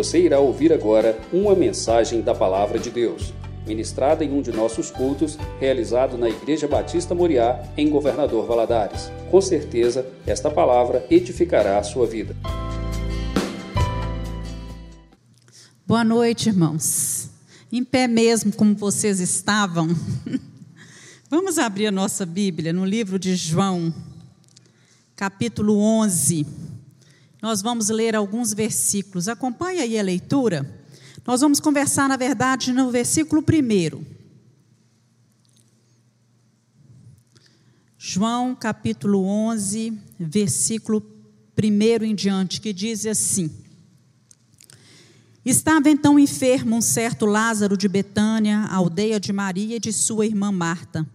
Você irá ouvir agora uma mensagem da Palavra de Deus, ministrada em um de nossos cultos, realizado na Igreja Batista Moriá, em Governador Valadares. Com certeza, esta palavra edificará a sua vida. Boa noite, irmãos. Em pé mesmo, como vocês estavam. Vamos abrir a nossa Bíblia no livro de João, capítulo 11. Nós vamos ler alguns versículos. Acompanhe aí a leitura. Nós vamos conversar, na verdade, no versículo 1. João, capítulo 11, versículo 1 em diante, que diz assim: Estava então enfermo um certo Lázaro de Betânia, aldeia de Maria e de sua irmã Marta.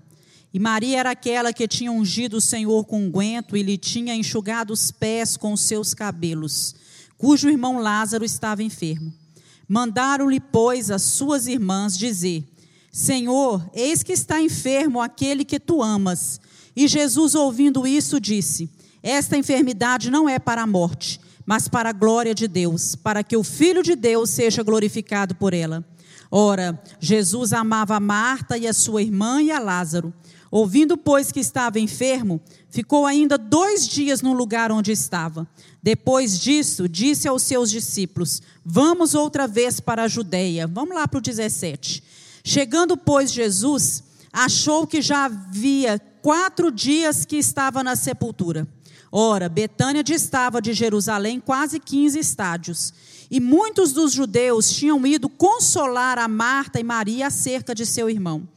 E Maria era aquela que tinha ungido o Senhor com unguento e lhe tinha enxugado os pés com os seus cabelos, cujo irmão Lázaro estava enfermo. Mandaram-lhe, pois, as suas irmãs dizer: Senhor, eis que está enfermo aquele que tu amas. E Jesus, ouvindo isso, disse: Esta enfermidade não é para a morte, mas para a glória de Deus, para que o Filho de Deus seja glorificado por ela. Ora, Jesus amava a Marta e a sua irmã e a Lázaro. Ouvindo, pois, que estava enfermo, ficou ainda dois dias no lugar onde estava. Depois disso, disse aos seus discípulos: Vamos outra vez para a Judéia. Vamos lá para o 17. Chegando, pois, Jesus, achou que já havia quatro dias que estava na sepultura. Ora, Betânia distava de Jerusalém quase 15 estádios. E muitos dos judeus tinham ido consolar a Marta e Maria acerca de seu irmão.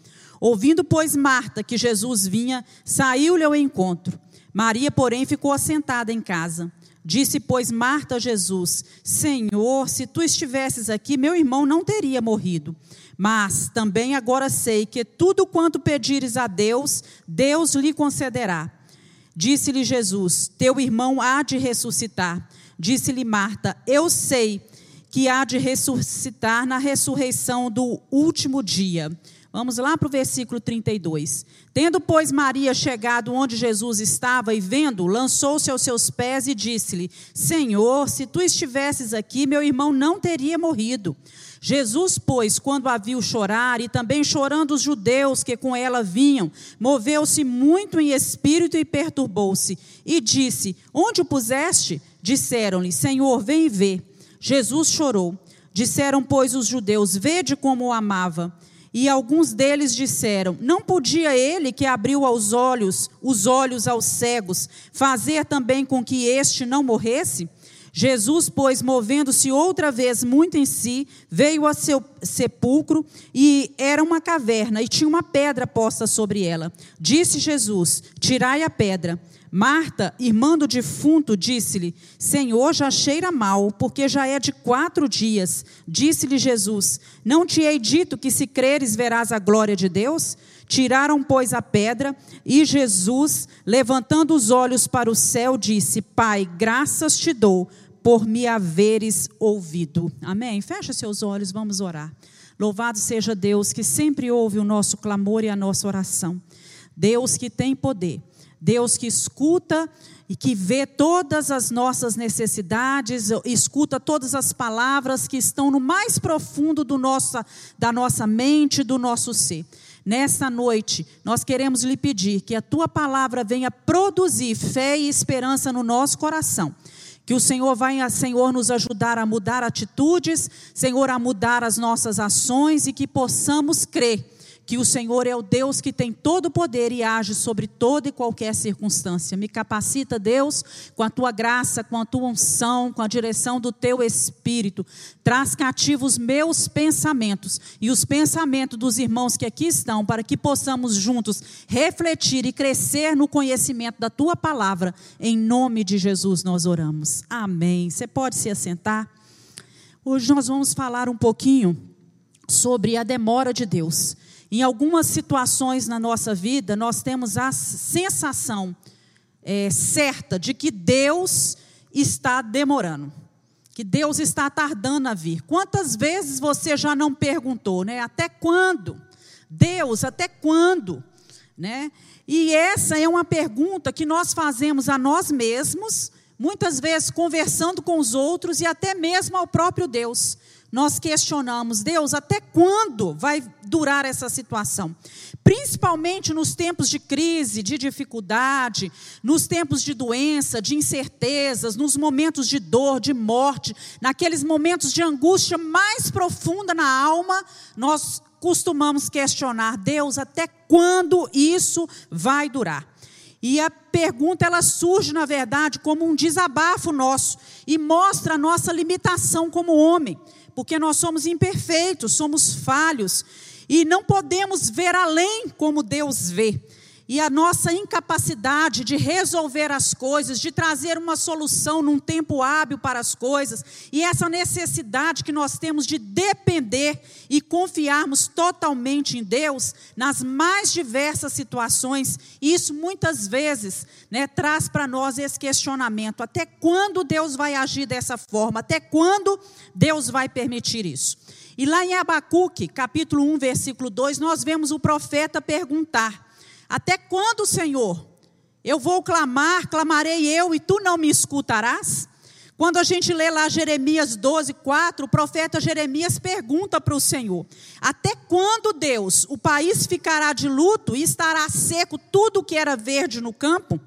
Ouvindo, pois, Marta que Jesus vinha, saiu-lhe ao encontro. Maria, porém, ficou assentada em casa. Disse, pois, Marta a Jesus: Senhor, se tu estivesses aqui, meu irmão não teria morrido. Mas também agora sei que tudo quanto pedires a Deus, Deus lhe concederá. Disse-lhe Jesus: Teu irmão há de ressuscitar. Disse-lhe Marta: Eu sei que há de ressuscitar na ressurreição do último dia. Vamos lá para o versículo 32. Tendo, pois, Maria chegado onde Jesus estava e vendo, lançou-se aos seus pés e disse-lhe: Senhor, se tu estivesses aqui, meu irmão não teria morrido. Jesus, pois, quando a viu chorar, e também chorando os judeus que com ela vinham, moveu-se muito em espírito e perturbou-se, e disse: Onde o puseste? Disseram-lhe: Senhor, vem e vê. Jesus chorou. Disseram, pois, os judeus: Vede como o amava. E alguns deles disseram: Não podia ele que abriu aos olhos, os olhos aos cegos, fazer também com que este não morresse? Jesus, pois, movendo-se outra vez muito em si, veio a seu sepulcro e era uma caverna e tinha uma pedra posta sobre ela. Disse Jesus: Tirai a pedra. Marta, irmã do defunto, disse-lhe: Senhor, já cheira mal, porque já é de quatro dias. Disse-lhe Jesus: Não te hei dito que se creres verás a glória de Deus? Tiraram, pois, a pedra, e Jesus, levantando os olhos para o céu, disse: Pai, graças te dou por me haveres ouvido. Amém? Fecha seus olhos, vamos orar. Louvado seja Deus que sempre ouve o nosso clamor e a nossa oração. Deus que tem poder Deus que escuta e que vê todas as nossas necessidades, escuta todas as palavras que estão no mais profundo do nossa, da nossa mente, do nosso ser. Nessa noite, nós queremos lhe pedir que a tua palavra venha produzir fé e esperança no nosso coração. Que o Senhor vai, Senhor, nos ajudar a mudar atitudes, Senhor, a mudar as nossas ações e que possamos crer que o Senhor é o Deus que tem todo o poder e age sobre toda e qualquer circunstância. Me capacita, Deus, com a tua graça, com a tua unção, com a direção do teu espírito. Traz cativos meus pensamentos e os pensamentos dos irmãos que aqui estão, para que possamos juntos refletir e crescer no conhecimento da tua palavra. Em nome de Jesus nós oramos. Amém. Você pode se assentar? Hoje nós vamos falar um pouquinho sobre a demora de Deus. Em algumas situações na nossa vida, nós temos a sensação é, certa de que Deus está demorando, que Deus está tardando a vir. Quantas vezes você já não perguntou, né? Até quando? Deus, até quando? Né? E essa é uma pergunta que nós fazemos a nós mesmos, muitas vezes conversando com os outros e até mesmo ao próprio Deus nós questionamos, Deus, até quando vai durar essa situação? Principalmente nos tempos de crise, de dificuldade, nos tempos de doença, de incertezas, nos momentos de dor, de morte, naqueles momentos de angústia mais profunda na alma, nós costumamos questionar, Deus, até quando isso vai durar? E a pergunta ela surge, na verdade, como um desabafo nosso e mostra a nossa limitação como homem porque nós somos imperfeitos, somos falhos e não podemos ver além como Deus vê e a nossa incapacidade de resolver as coisas, de trazer uma solução num tempo hábil para as coisas, e essa necessidade que nós temos de depender e confiarmos totalmente em Deus nas mais diversas situações, e isso muitas vezes né, traz para nós esse questionamento: até quando Deus vai agir dessa forma? Até quando Deus vai permitir isso? E lá em Abacuque, capítulo 1, versículo 2, nós vemos o profeta perguntar: até quando, Senhor? Eu vou clamar, clamarei eu e tu não me escutarás? Quando a gente lê lá Jeremias 12, 4, o profeta Jeremias pergunta para o Senhor: Até quando, Deus, o país ficará de luto e estará seco tudo que era verde no campo?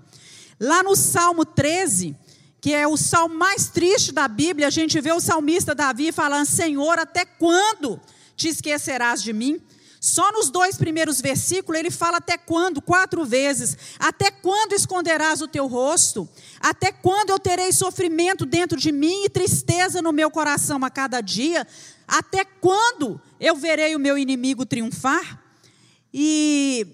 Lá no Salmo 13, que é o salmo mais triste da Bíblia, a gente vê o salmista Davi falando: Senhor, até quando te esquecerás de mim? Só nos dois primeiros versículos ele fala até quando, quatro vezes. Até quando esconderás o teu rosto? Até quando eu terei sofrimento dentro de mim e tristeza no meu coração a cada dia? Até quando eu verei o meu inimigo triunfar? E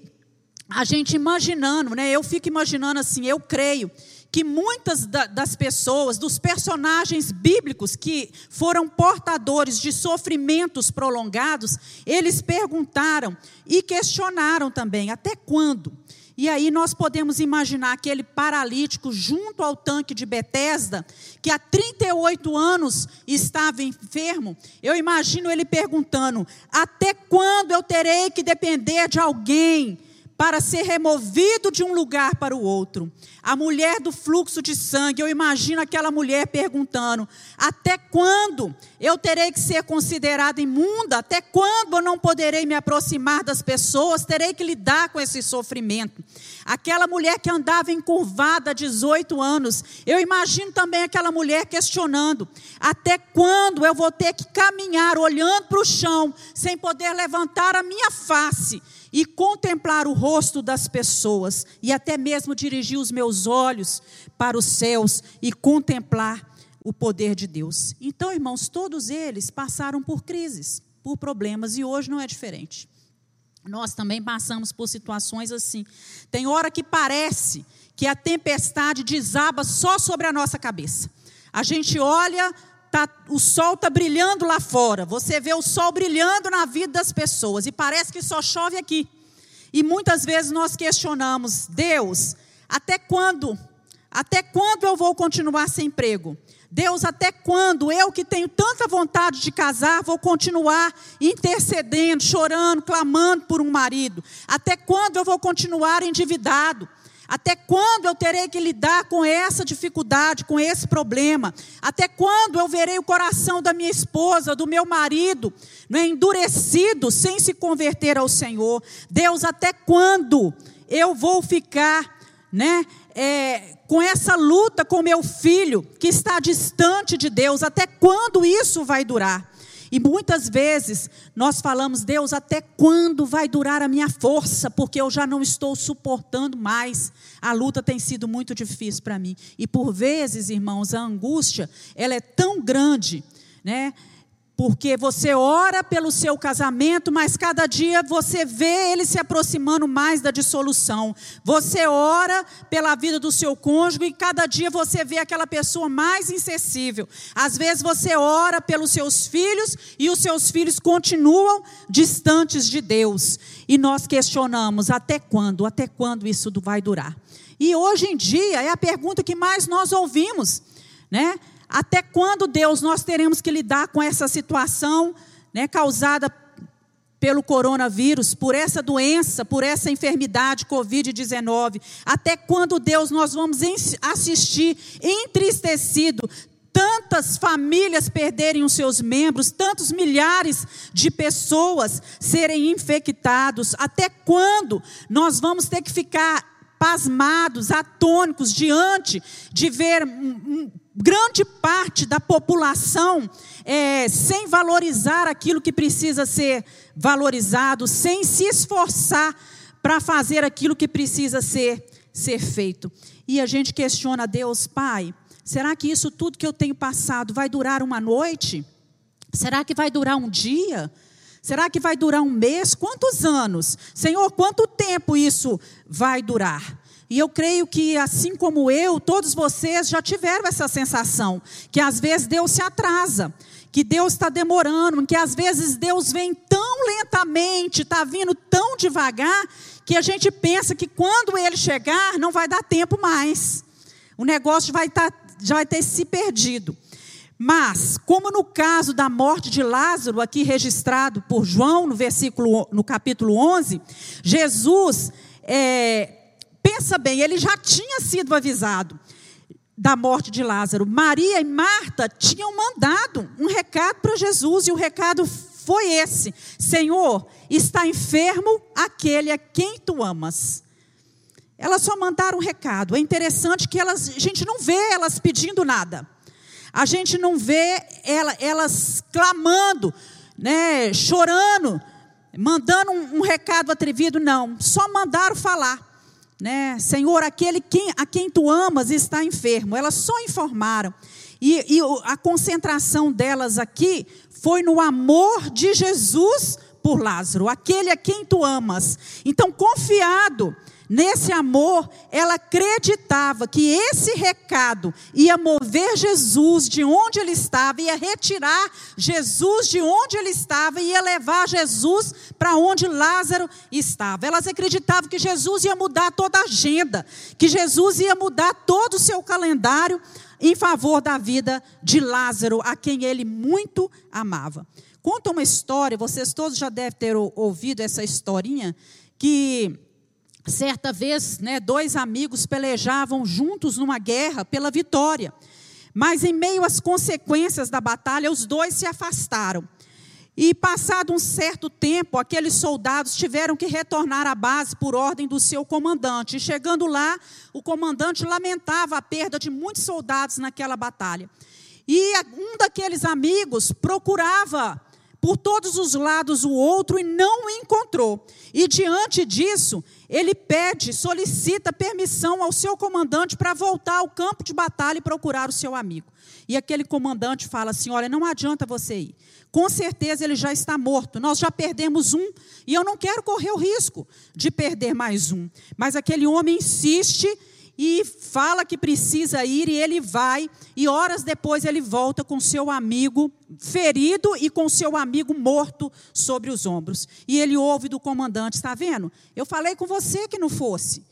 a gente imaginando, né? Eu fico imaginando assim, eu creio que muitas das pessoas, dos personagens bíblicos que foram portadores de sofrimentos prolongados, eles perguntaram e questionaram também: até quando? E aí nós podemos imaginar aquele paralítico junto ao tanque de Betesda, que há 38 anos estava enfermo. Eu imagino ele perguntando: até quando eu terei que depender de alguém para ser removido de um lugar para o outro. A mulher do fluxo de sangue, eu imagino aquela mulher perguntando: até quando eu terei que ser considerada imunda? Até quando eu não poderei me aproximar das pessoas? Terei que lidar com esse sofrimento. Aquela mulher que andava encurvada há 18 anos, eu imagino também aquela mulher questionando: até quando eu vou ter que caminhar olhando para o chão, sem poder levantar a minha face? E contemplar o rosto das pessoas e até mesmo dirigir os meus olhos para os céus e contemplar o poder de Deus. Então, irmãos, todos eles passaram por crises, por problemas e hoje não é diferente. Nós também passamos por situações assim. Tem hora que parece que a tempestade desaba só sobre a nossa cabeça. A gente olha, tá, o sol está brilhando lá fora, você vê o sol brilhando na vida das pessoas e parece que só chove aqui. E muitas vezes nós questionamos, Deus, até quando? Até quando eu vou continuar sem emprego? Deus, até quando eu que tenho tanta vontade de casar, vou continuar intercedendo, chorando, clamando por um marido? Até quando eu vou continuar endividado? Até quando eu terei que lidar com essa dificuldade, com esse problema? Até quando eu verei o coração da minha esposa, do meu marido, né, endurecido, sem se converter ao Senhor? Deus, até quando eu vou ficar, né, é, com essa luta com meu filho que está distante de Deus? Até quando isso vai durar? E muitas vezes nós falamos, Deus, até quando vai durar a minha força? Porque eu já não estou suportando mais. A luta tem sido muito difícil para mim. E por vezes, irmãos, a angústia, ela é tão grande, né? Porque você ora pelo seu casamento, mas cada dia você vê ele se aproximando mais da dissolução. Você ora pela vida do seu cônjuge e cada dia você vê aquela pessoa mais insensível. Às vezes você ora pelos seus filhos e os seus filhos continuam distantes de Deus. E nós questionamos até quando? Até quando isso vai durar? E hoje em dia é a pergunta que mais nós ouvimos, né? Até quando, Deus, nós teremos que lidar com essa situação né, causada pelo coronavírus, por essa doença, por essa enfermidade Covid-19? Até quando, Deus, nós vamos assistir entristecido tantas famílias perderem os seus membros, tantos milhares de pessoas serem infectados? Até quando nós vamos ter que ficar pasmados, atônicos diante de ver grande parte da população é, sem valorizar aquilo que precisa ser valorizado, sem se esforçar para fazer aquilo que precisa ser, ser feito. E a gente questiona a Deus, Pai, será que isso tudo que eu tenho passado vai durar uma noite? Será que vai durar um dia? Será que vai durar um mês? Quantos anos? Senhor, quanto tempo isso vai durar? E eu creio que, assim como eu, todos vocês já tiveram essa sensação, que às vezes Deus se atrasa, que Deus está demorando, que às vezes Deus vem tão lentamente, está vindo tão devagar, que a gente pensa que quando Ele chegar, não vai dar tempo mais. O negócio vai tá, já vai ter se perdido. Mas, como no caso da morte de Lázaro, aqui registrado por João, no versículo, no capítulo 11, Jesus é, Pensa bem, ele já tinha sido avisado da morte de Lázaro. Maria e Marta tinham mandado um recado para Jesus e o recado foi esse: Senhor, está enfermo aquele a quem tu amas. Elas só mandaram um recado. É interessante que elas, a gente não vê elas pedindo nada. A gente não vê ela, elas clamando, né, chorando, mandando um, um recado atrevido, não. Só mandaram falar né? Senhor, aquele quem, a quem tu amas está enfermo. Elas só informaram. E, e a concentração delas aqui foi no amor de Jesus por Lázaro, aquele a quem tu amas. Então, confiado Nesse amor, ela acreditava que esse recado ia mover Jesus de onde ele estava, ia retirar Jesus de onde ele estava, ia levar Jesus para onde Lázaro estava. Elas acreditavam que Jesus ia mudar toda a agenda, que Jesus ia mudar todo o seu calendário em favor da vida de Lázaro, a quem ele muito amava. Conta uma história, vocês todos já devem ter ouvido essa historinha, que Certa vez, né, dois amigos pelejavam juntos numa guerra pela vitória. Mas em meio às consequências da batalha, os dois se afastaram. E passado um certo tempo, aqueles soldados tiveram que retornar à base por ordem do seu comandante. E chegando lá, o comandante lamentava a perda de muitos soldados naquela batalha. E um daqueles amigos procurava por todos os lados o outro e não o encontrou. E diante disso, ele pede, solicita permissão ao seu comandante para voltar ao campo de batalha e procurar o seu amigo. E aquele comandante fala assim: Olha, não adianta você ir. Com certeza ele já está morto. Nós já perdemos um e eu não quero correr o risco de perder mais um. Mas aquele homem insiste e fala que precisa ir e ele vai, e horas depois ele volta com seu amigo ferido e com seu amigo morto sobre os ombros. E ele ouve do comandante: está vendo? Eu falei com você que não fosse.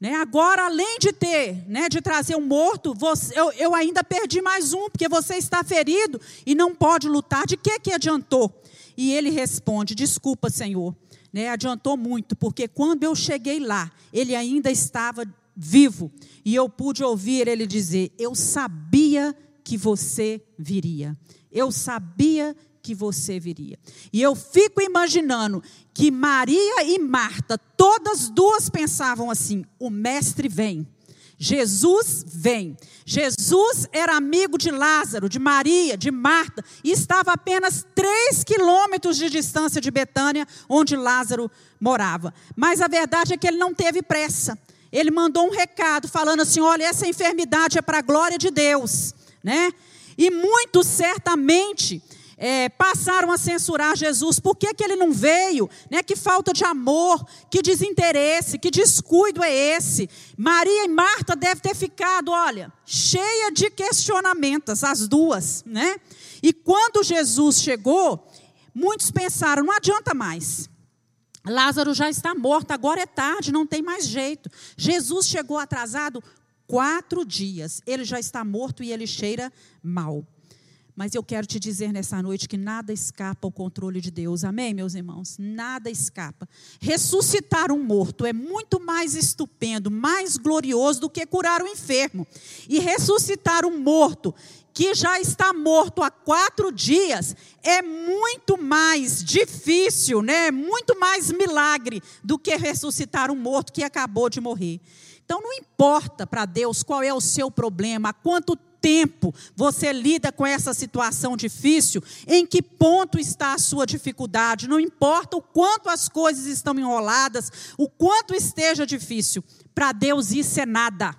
Né? Agora, além de ter, né, de trazer um morto, você, eu, eu ainda perdi mais um, porque você está ferido e não pode lutar. De que, que adiantou? E ele responde: Desculpa, Senhor. Né, adiantou muito, porque quando eu cheguei lá, ele ainda estava vivo. E eu pude ouvir ele dizer: Eu sabia que você viria. Eu sabia que você viria. E eu fico imaginando que Maria e Marta, todas duas pensavam assim: o mestre vem. Jesus vem. Jesus era amigo de Lázaro, de Maria, de Marta, e estava a apenas três quilômetros de distância de Betânia, onde Lázaro morava. Mas a verdade é que ele não teve pressa ele mandou um recado falando assim: olha, essa enfermidade é para a glória de Deus, né? E muitos certamente é, passaram a censurar Jesus. Por que, que ele não veio? Né? Que falta de amor, que desinteresse, que descuido é esse? Maria e Marta devem ter ficado, olha, cheia de questionamentos, as duas, né? E quando Jesus chegou, muitos pensaram: não adianta mais. Lázaro já está morto, agora é tarde, não tem mais jeito. Jesus chegou atrasado quatro dias, ele já está morto e ele cheira mal. Mas eu quero te dizer nessa noite que nada escapa ao controle de Deus. Amém, meus irmãos? Nada escapa. Ressuscitar um morto é muito mais estupendo, mais glorioso do que curar um enfermo. E ressuscitar um morto que já está morto há quatro dias é muito mais difícil, né? Muito mais milagre do que ressuscitar um morto que acabou de morrer. Então não importa para Deus qual é o seu problema, há quanto tempo você lida com essa situação difícil, em que ponto está a sua dificuldade, não importa o quanto as coisas estão enroladas, o quanto esteja difícil, para Deus isso é nada.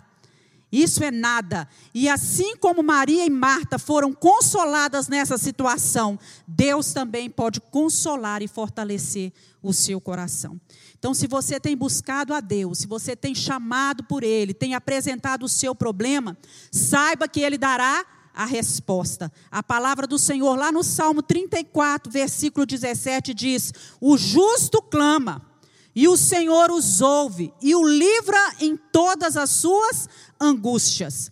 Isso é nada. E assim como Maria e Marta foram consoladas nessa situação, Deus também pode consolar e fortalecer o seu coração. Então, se você tem buscado a Deus, se você tem chamado por Ele, tem apresentado o seu problema, saiba que Ele dará a resposta. A palavra do Senhor, lá no Salmo 34, versículo 17, diz: O justo clama, e o Senhor os ouve, e o livra em todas as suas angústias.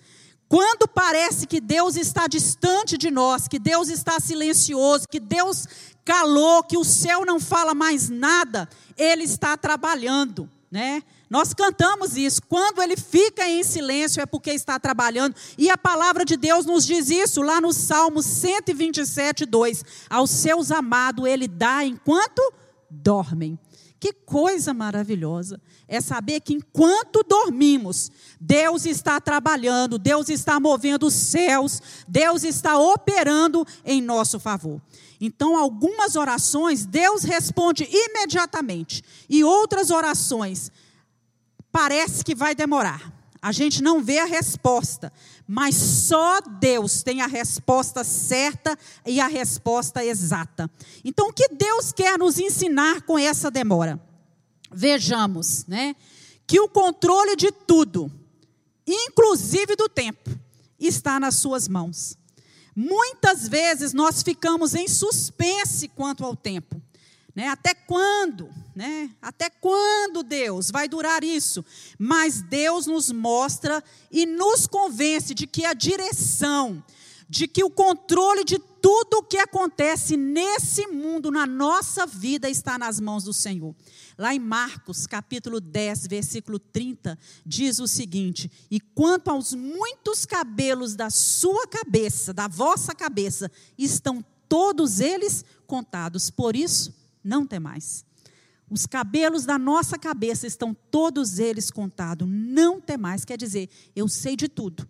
Quando parece que Deus está distante de nós, que Deus está silencioso, que Deus calou, que o céu não fala mais nada, ele está trabalhando, né? Nós cantamos isso. Quando ele fica em silêncio é porque está trabalhando. E a palavra de Deus nos diz isso lá no Salmo 127, 2. Aos seus amados ele dá enquanto dormem. Que coisa maravilhosa é saber que enquanto dormimos, Deus está trabalhando, Deus está movendo os céus, Deus está operando em nosso favor. Então, algumas orações Deus responde imediatamente, e outras orações parece que vai demorar. A gente não vê a resposta, mas só Deus tem a resposta certa e a resposta exata. Então, o que Deus quer nos ensinar com essa demora? Vejamos, né, que o controle de tudo, inclusive do tempo, está nas suas mãos. Muitas vezes nós ficamos em suspense quanto ao tempo. Né? Até quando? Né? Até quando, Deus, vai durar isso? Mas Deus nos mostra e nos convence de que a direção, de que o controle de tudo o que acontece nesse mundo, na nossa vida, está nas mãos do Senhor. Lá em Marcos, capítulo 10, versículo 30, diz o seguinte: E quanto aos muitos cabelos da sua cabeça, da vossa cabeça, estão todos eles contados. Por isso, não temais. Os cabelos da nossa cabeça estão todos eles contados. Não temais, quer dizer, eu sei de tudo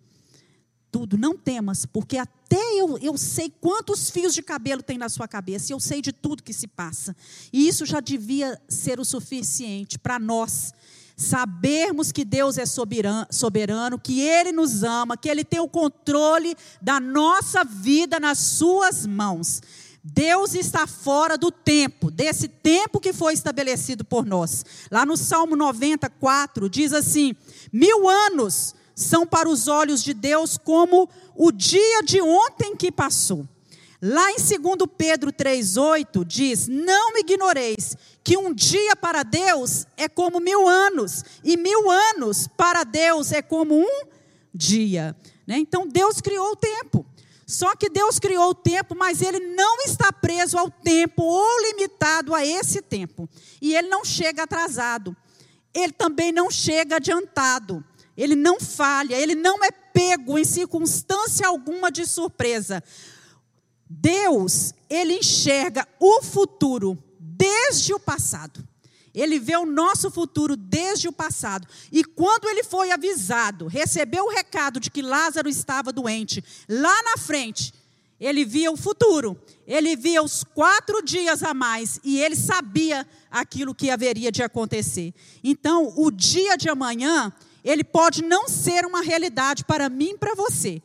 tudo, não temas, porque até eu, eu sei quantos fios de cabelo tem na sua cabeça, e eu sei de tudo que se passa. E isso já devia ser o suficiente para nós sabermos que Deus é soberano, que Ele nos ama, que Ele tem o controle da nossa vida nas Suas mãos. Deus está fora do tempo, desse tempo que foi estabelecido por nós. Lá no Salmo 94 diz assim: mil anos são para os olhos de Deus como o dia de ontem que passou. Lá em 2 Pedro 3,8 diz: Não ignoreis que um dia para Deus é como mil anos, e mil anos para Deus é como um dia. Né? Então Deus criou o tempo. Só que Deus criou o tempo, mas ele não está preso ao tempo ou limitado a esse tempo. E ele não chega atrasado. Ele também não chega adiantado. Ele não falha, ele não é pego em circunstância alguma de surpresa. Deus, ele enxerga o futuro desde o passado. Ele vê o nosso futuro desde o passado. E quando ele foi avisado, recebeu o recado de que Lázaro estava doente, lá na frente, ele via o futuro. Ele via os quatro dias a mais e ele sabia aquilo que haveria de acontecer. Então, o dia de amanhã ele pode não ser uma realidade para mim e para você.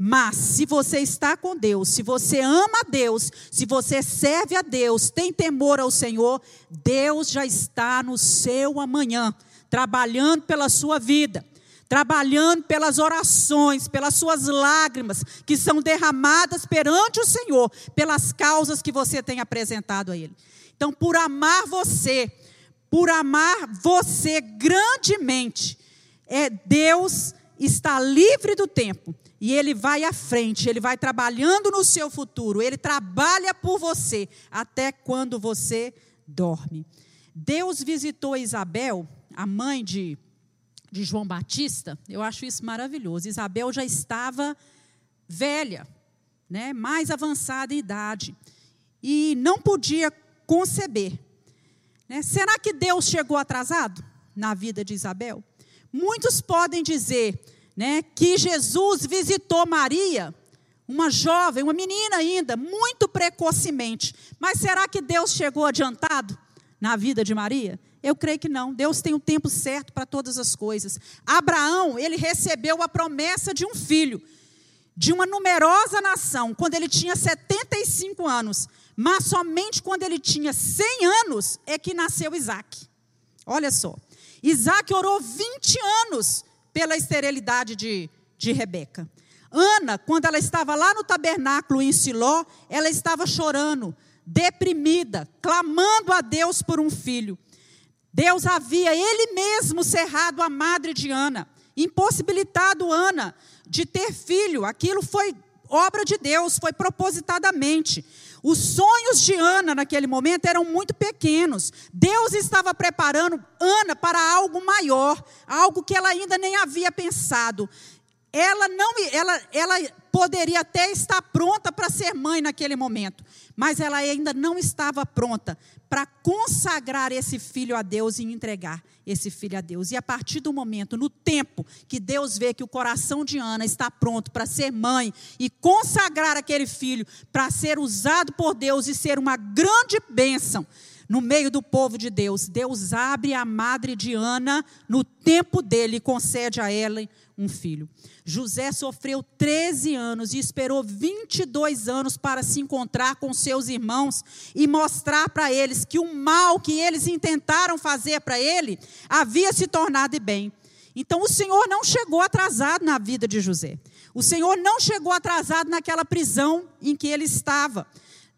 Mas se você está com Deus, se você ama a Deus, se você serve a Deus, tem temor ao Senhor, Deus já está no seu amanhã, trabalhando pela sua vida, trabalhando pelas orações, pelas suas lágrimas que são derramadas perante o Senhor, pelas causas que você tem apresentado a Ele. Então, por amar você, por amar você grandemente, é Deus está livre do tempo e ele vai à frente, ele vai trabalhando no seu futuro, ele trabalha por você até quando você dorme. Deus visitou Isabel, a mãe de, de João Batista, eu acho isso maravilhoso. Isabel já estava velha, né, mais avançada em idade, e não podia conceber. Né? Será que Deus chegou atrasado na vida de Isabel? Muitos podem dizer né, que Jesus visitou Maria, uma jovem, uma menina ainda, muito precocemente. Mas será que Deus chegou adiantado na vida de Maria? Eu creio que não. Deus tem o tempo certo para todas as coisas. Abraão, ele recebeu a promessa de um filho, de uma numerosa nação, quando ele tinha 75 anos. Mas somente quando ele tinha 100 anos é que nasceu Isaac. Olha só. Isaac orou 20 anos pela esterilidade de, de Rebeca. Ana, quando ela estava lá no tabernáculo em Siló, ela estava chorando, deprimida, clamando a Deus por um filho. Deus havia ele mesmo cerrado a madre de Ana, impossibilitado Ana de ter filho. Aquilo foi obra de Deus, foi propositadamente. Os sonhos de Ana naquele momento eram muito pequenos. Deus estava preparando Ana para algo maior, algo que ela ainda nem havia pensado. Ela não, ela, ela poderia até estar pronta para ser mãe naquele momento, mas ela ainda não estava pronta para consagrar esse filho a Deus e entregar esse filho a Deus. E a partir do momento, no tempo que Deus vê que o coração de Ana está pronto para ser mãe e consagrar aquele filho para ser usado por Deus e ser uma grande bênção no meio do povo de Deus, Deus abre a madre de Ana no tempo dele e concede a ela um filho. José sofreu 13 anos e esperou 22 anos para se encontrar com seus irmãos e mostrar para eles que o mal que eles intentaram fazer para ele havia se tornado bem. Então o Senhor não chegou atrasado na vida de José. O Senhor não chegou atrasado naquela prisão em que ele estava.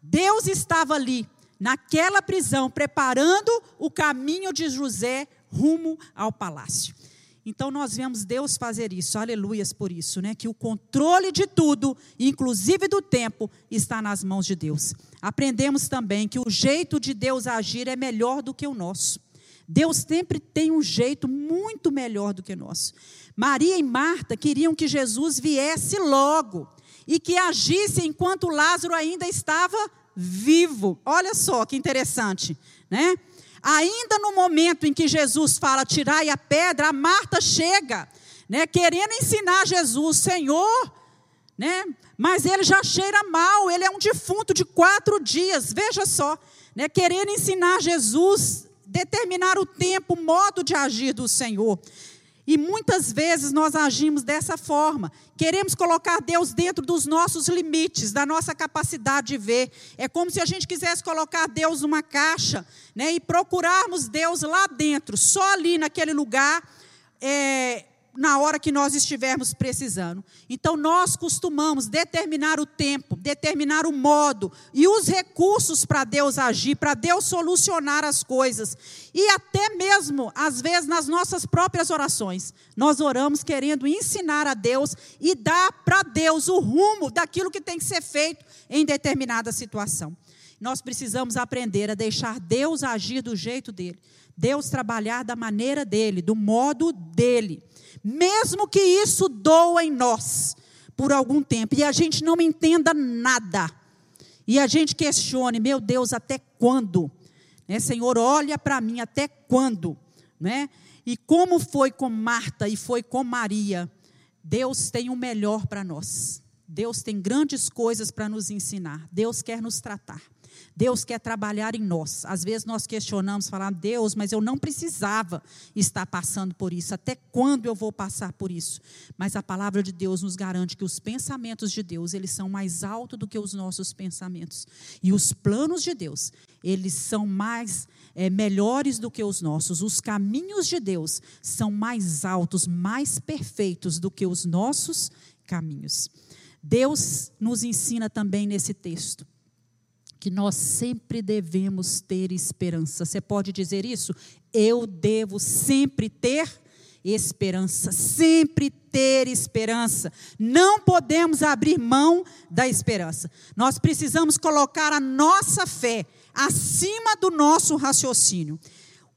Deus estava ali, naquela prisão, preparando o caminho de José rumo ao palácio. Então nós vemos Deus fazer isso, aleluias por isso, né? Que o controle de tudo, inclusive do tempo, está nas mãos de Deus. Aprendemos também que o jeito de Deus agir é melhor do que o nosso. Deus sempre tem um jeito muito melhor do que o nosso. Maria e Marta queriam que Jesus viesse logo e que agisse enquanto Lázaro ainda estava vivo. Olha só que interessante, né? Ainda no momento em que Jesus fala, tirai a pedra, a Marta chega, né, querendo ensinar Jesus, Senhor, né, mas ele já cheira mal, ele é um defunto de quatro dias, veja só, né, querendo ensinar Jesus, determinar o tempo, o modo de agir do Senhor. E muitas vezes nós agimos dessa forma. Queremos colocar Deus dentro dos nossos limites, da nossa capacidade de ver. É como se a gente quisesse colocar Deus numa caixa né, e procurarmos Deus lá dentro, só ali naquele lugar, é, na hora que nós estivermos precisando. Então, nós costumamos determinar o tempo, determinar o modo e os recursos para Deus agir, para Deus solucionar as coisas. E até mesmo, às vezes, nas nossas próprias orações, nós oramos querendo ensinar a Deus e dar para Deus o rumo daquilo que tem que ser feito em determinada situação. Nós precisamos aprender a deixar Deus agir do jeito dele, Deus trabalhar da maneira dele, do modo dele mesmo que isso doa em nós por algum tempo e a gente não entenda nada, e a gente questione, meu Deus, até quando? Né, Senhor, olha para mim, até quando? Né? E como foi com Marta e foi com Maria, Deus tem o melhor para nós. Deus tem grandes coisas para nos ensinar. Deus quer nos tratar. Deus quer trabalhar em nós. Às vezes nós questionamos, falando, Deus, mas eu não precisava estar passando por isso. Até quando eu vou passar por isso? Mas a palavra de Deus nos garante que os pensamentos de Deus, eles são mais altos do que os nossos pensamentos. E os planos de Deus, eles são mais é, melhores do que os nossos. Os caminhos de Deus são mais altos, mais perfeitos do que os nossos caminhos. Deus nos ensina também nesse texto que nós sempre devemos ter esperança. Você pode dizer isso? Eu devo sempre ter esperança, sempre ter esperança. Não podemos abrir mão da esperança. Nós precisamos colocar a nossa fé acima do nosso raciocínio.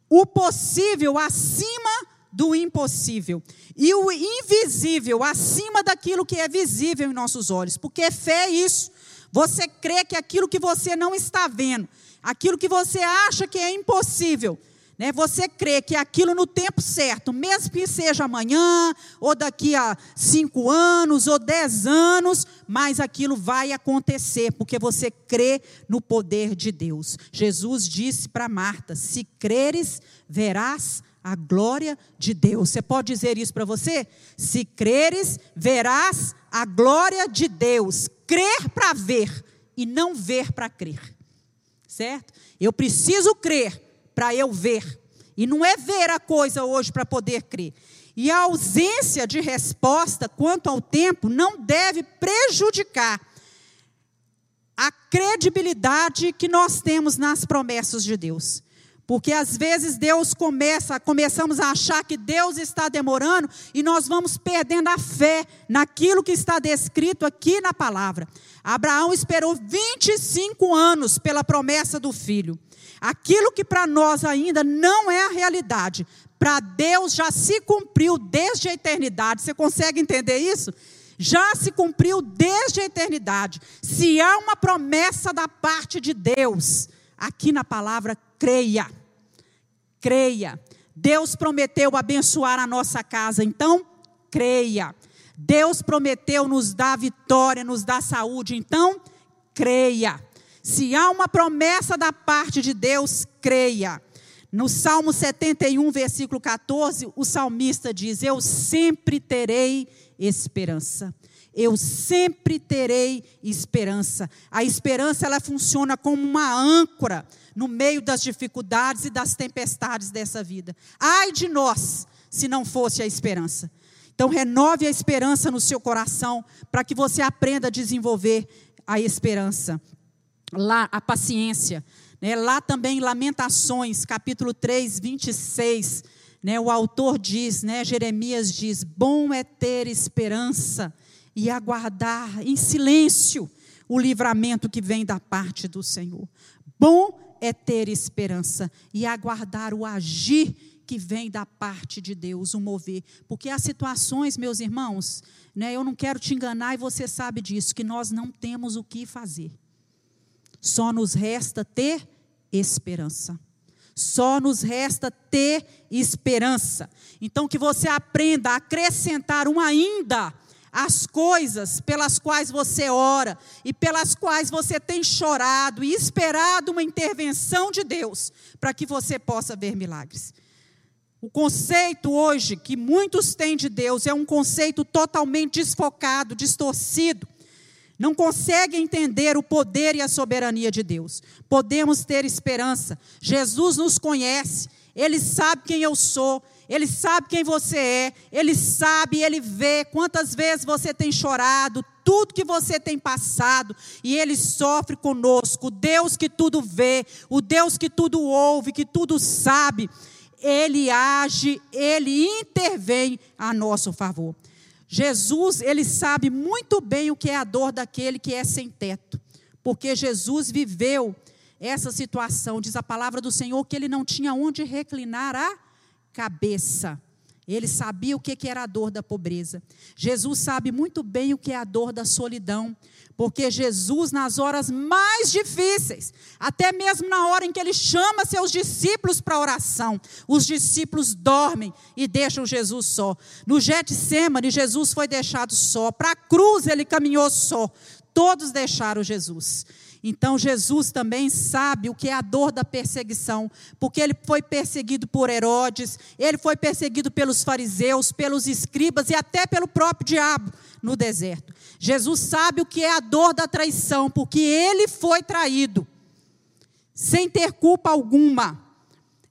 O possível acima do impossível. E o invisível acima daquilo que é visível em nossos olhos. Porque fé é isso. Você crê que aquilo que você não está vendo, aquilo que você acha que é impossível, né? Você crê que aquilo no tempo certo, mesmo que seja amanhã, ou daqui a cinco anos, ou dez anos, mas aquilo vai acontecer, porque você crê no poder de Deus. Jesus disse para Marta: Se creres, verás a glória de Deus. Você pode dizer isso para você? Se creres, verás a glória de Deus. Crer para ver e não ver para crer. Certo? Eu preciso crer para eu ver. E não é ver a coisa hoje para poder crer. E a ausência de resposta quanto ao tempo não deve prejudicar a credibilidade que nós temos nas promessas de Deus. Porque às vezes Deus começa, começamos a achar que Deus está demorando e nós vamos perdendo a fé naquilo que está descrito aqui na palavra. Abraão esperou 25 anos pela promessa do filho. Aquilo que para nós ainda não é a realidade, para Deus já se cumpriu desde a eternidade. Você consegue entender isso? Já se cumpriu desde a eternidade. Se há uma promessa da parte de Deus, aqui na palavra creia. Creia. Deus prometeu abençoar a nossa casa, então creia. Deus prometeu nos dar vitória, nos dar saúde, então creia. Se há uma promessa da parte de Deus, creia. No Salmo 71, versículo 14, o salmista diz: Eu sempre terei esperança. Eu sempre terei esperança. A esperança ela funciona como uma âncora no meio das dificuldades e das tempestades dessa vida. Ai de nós, se não fosse a esperança. Então renove a esperança no seu coração para que você aprenda a desenvolver a esperança lá a paciência. Né? Lá também, Lamentações, capítulo 3, 26, né? o autor diz, né? Jeremias diz: Bom é ter esperança e aguardar em silêncio o livramento que vem da parte do Senhor. Bom é ter esperança e aguardar o agir que vem da parte de Deus, o mover. Porque há situações, meus irmãos, né, eu não quero te enganar e você sabe disso, que nós não temos o que fazer. Só nos resta ter esperança. Só nos resta ter esperança. Então, que você aprenda a acrescentar um ainda às coisas pelas quais você ora e pelas quais você tem chorado e esperado uma intervenção de Deus para que você possa ver milagres. O conceito hoje que muitos têm de Deus é um conceito totalmente desfocado, distorcido não consegue entender o poder e a soberania de Deus. Podemos ter esperança. Jesus nos conhece, Ele sabe quem eu sou, Ele sabe quem você é, Ele sabe, Ele vê quantas vezes você tem chorado, tudo que você tem passado, e Ele sofre conosco. O Deus que tudo vê, o Deus que tudo ouve, que tudo sabe, Ele age, Ele intervém a nosso favor. Jesus, ele sabe muito bem o que é a dor daquele que é sem teto, porque Jesus viveu essa situação. Diz a palavra do Senhor que ele não tinha onde reclinar a cabeça. Ele sabia o que era a dor da pobreza. Jesus sabe muito bem o que é a dor da solidão. Porque Jesus, nas horas mais difíceis, até mesmo na hora em que ele chama seus discípulos para oração, os discípulos dormem e deixam Jesus só. No Getsemane, Jesus foi deixado só. Para a cruz, ele caminhou só. Todos deixaram Jesus. Então Jesus também sabe o que é a dor da perseguição, porque ele foi perseguido por Herodes, ele foi perseguido pelos fariseus, pelos escribas e até pelo próprio diabo no deserto. Jesus sabe o que é a dor da traição, porque ele foi traído, sem ter culpa alguma.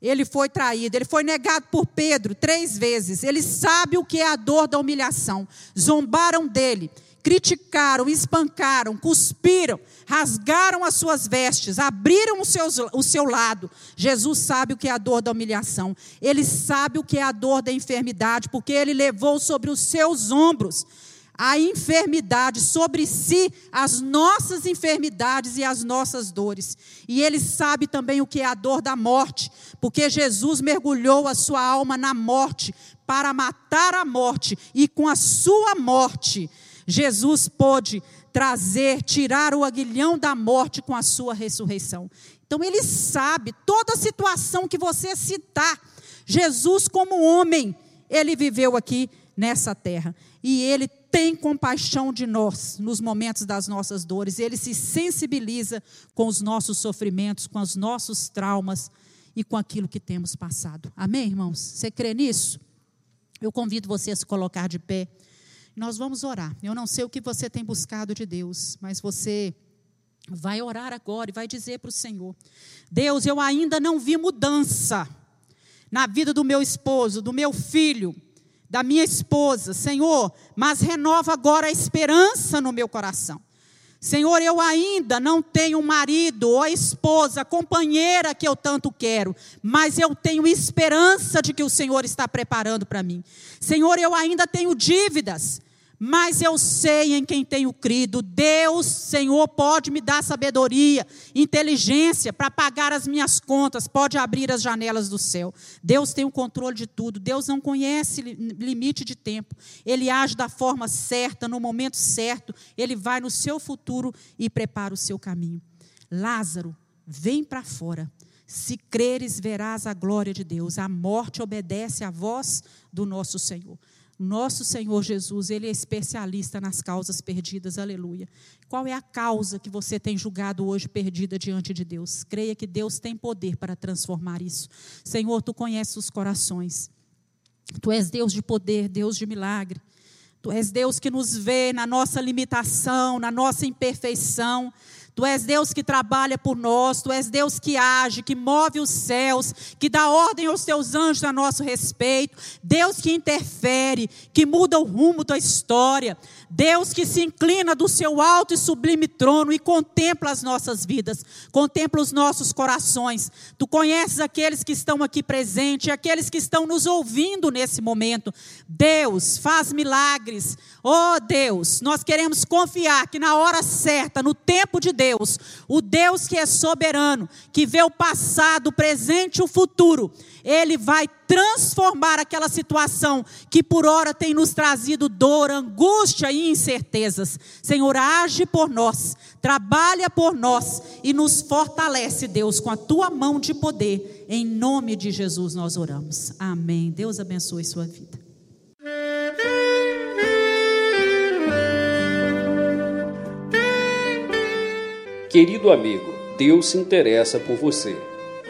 Ele foi traído, ele foi negado por Pedro três vezes. Ele sabe o que é a dor da humilhação. Zombaram dele, criticaram, espancaram, cuspiram, rasgaram as suas vestes, abriram o, seus, o seu lado. Jesus sabe o que é a dor da humilhação, ele sabe o que é a dor da enfermidade, porque ele levou sobre os seus ombros a enfermidade, sobre si as nossas enfermidades e as nossas dores. E ele sabe também o que é a dor da morte, porque Jesus mergulhou a sua alma na morte para matar a morte, e com a sua morte, Jesus pôde trazer, tirar o aguilhão da morte com a sua ressurreição. Então ele sabe toda a situação que você citar. Jesus, como homem, ele viveu aqui nessa terra. E ele tem compaixão de nós nos momentos das nossas dores. Ele se sensibiliza com os nossos sofrimentos, com os nossos traumas e com aquilo que temos passado. Amém, irmãos? Você crê nisso? Eu convido você a se colocar de pé. Nós vamos orar. Eu não sei o que você tem buscado de Deus, mas você vai orar agora e vai dizer para o Senhor: Deus, eu ainda não vi mudança na vida do meu esposo, do meu filho, da minha esposa, Senhor, mas renova agora a esperança no meu coração. Senhor, eu ainda não tenho marido ou esposa, companheira que eu tanto quero, mas eu tenho esperança de que o Senhor está preparando para mim. Senhor, eu ainda tenho dívidas, mas eu sei em quem tenho crido. Deus, Senhor, pode me dar sabedoria, inteligência para pagar as minhas contas, pode abrir as janelas do céu. Deus tem o controle de tudo. Deus não conhece limite de tempo. Ele age da forma certa, no momento certo. Ele vai no seu futuro e prepara o seu caminho. Lázaro, vem para fora. Se creres, verás a glória de Deus. A morte obedece à voz do nosso Senhor. Nosso Senhor Jesus, Ele é especialista nas causas perdidas, aleluia. Qual é a causa que você tem julgado hoje perdida diante de Deus? Creia que Deus tem poder para transformar isso. Senhor, Tu conheces os corações. Tu és Deus de poder, Deus de milagre. Tu és Deus que nos vê na nossa limitação, na nossa imperfeição. Tu és Deus que trabalha por nós, tu és Deus que age, que move os céus, que dá ordem aos teus anjos a nosso respeito, Deus que interfere, que muda o rumo da história, Deus que se inclina do seu alto e sublime trono e contempla as nossas vidas, contempla os nossos corações. Tu conheces aqueles que estão aqui presentes, aqueles que estão nos ouvindo nesse momento. Deus, faz milagres. Oh Deus, nós queremos confiar que na hora certa, no tempo de Deus, o Deus que é soberano, que vê o passado, o presente e o futuro, ele vai transformar aquela situação que por hora tem nos trazido dor, angústia e incertezas. Senhor, age por nós, trabalha por nós e nos fortalece, Deus, com a tua mão de poder. Em nome de Jesus nós oramos. Amém. Deus abençoe sua vida. Querido amigo, Deus se interessa por você.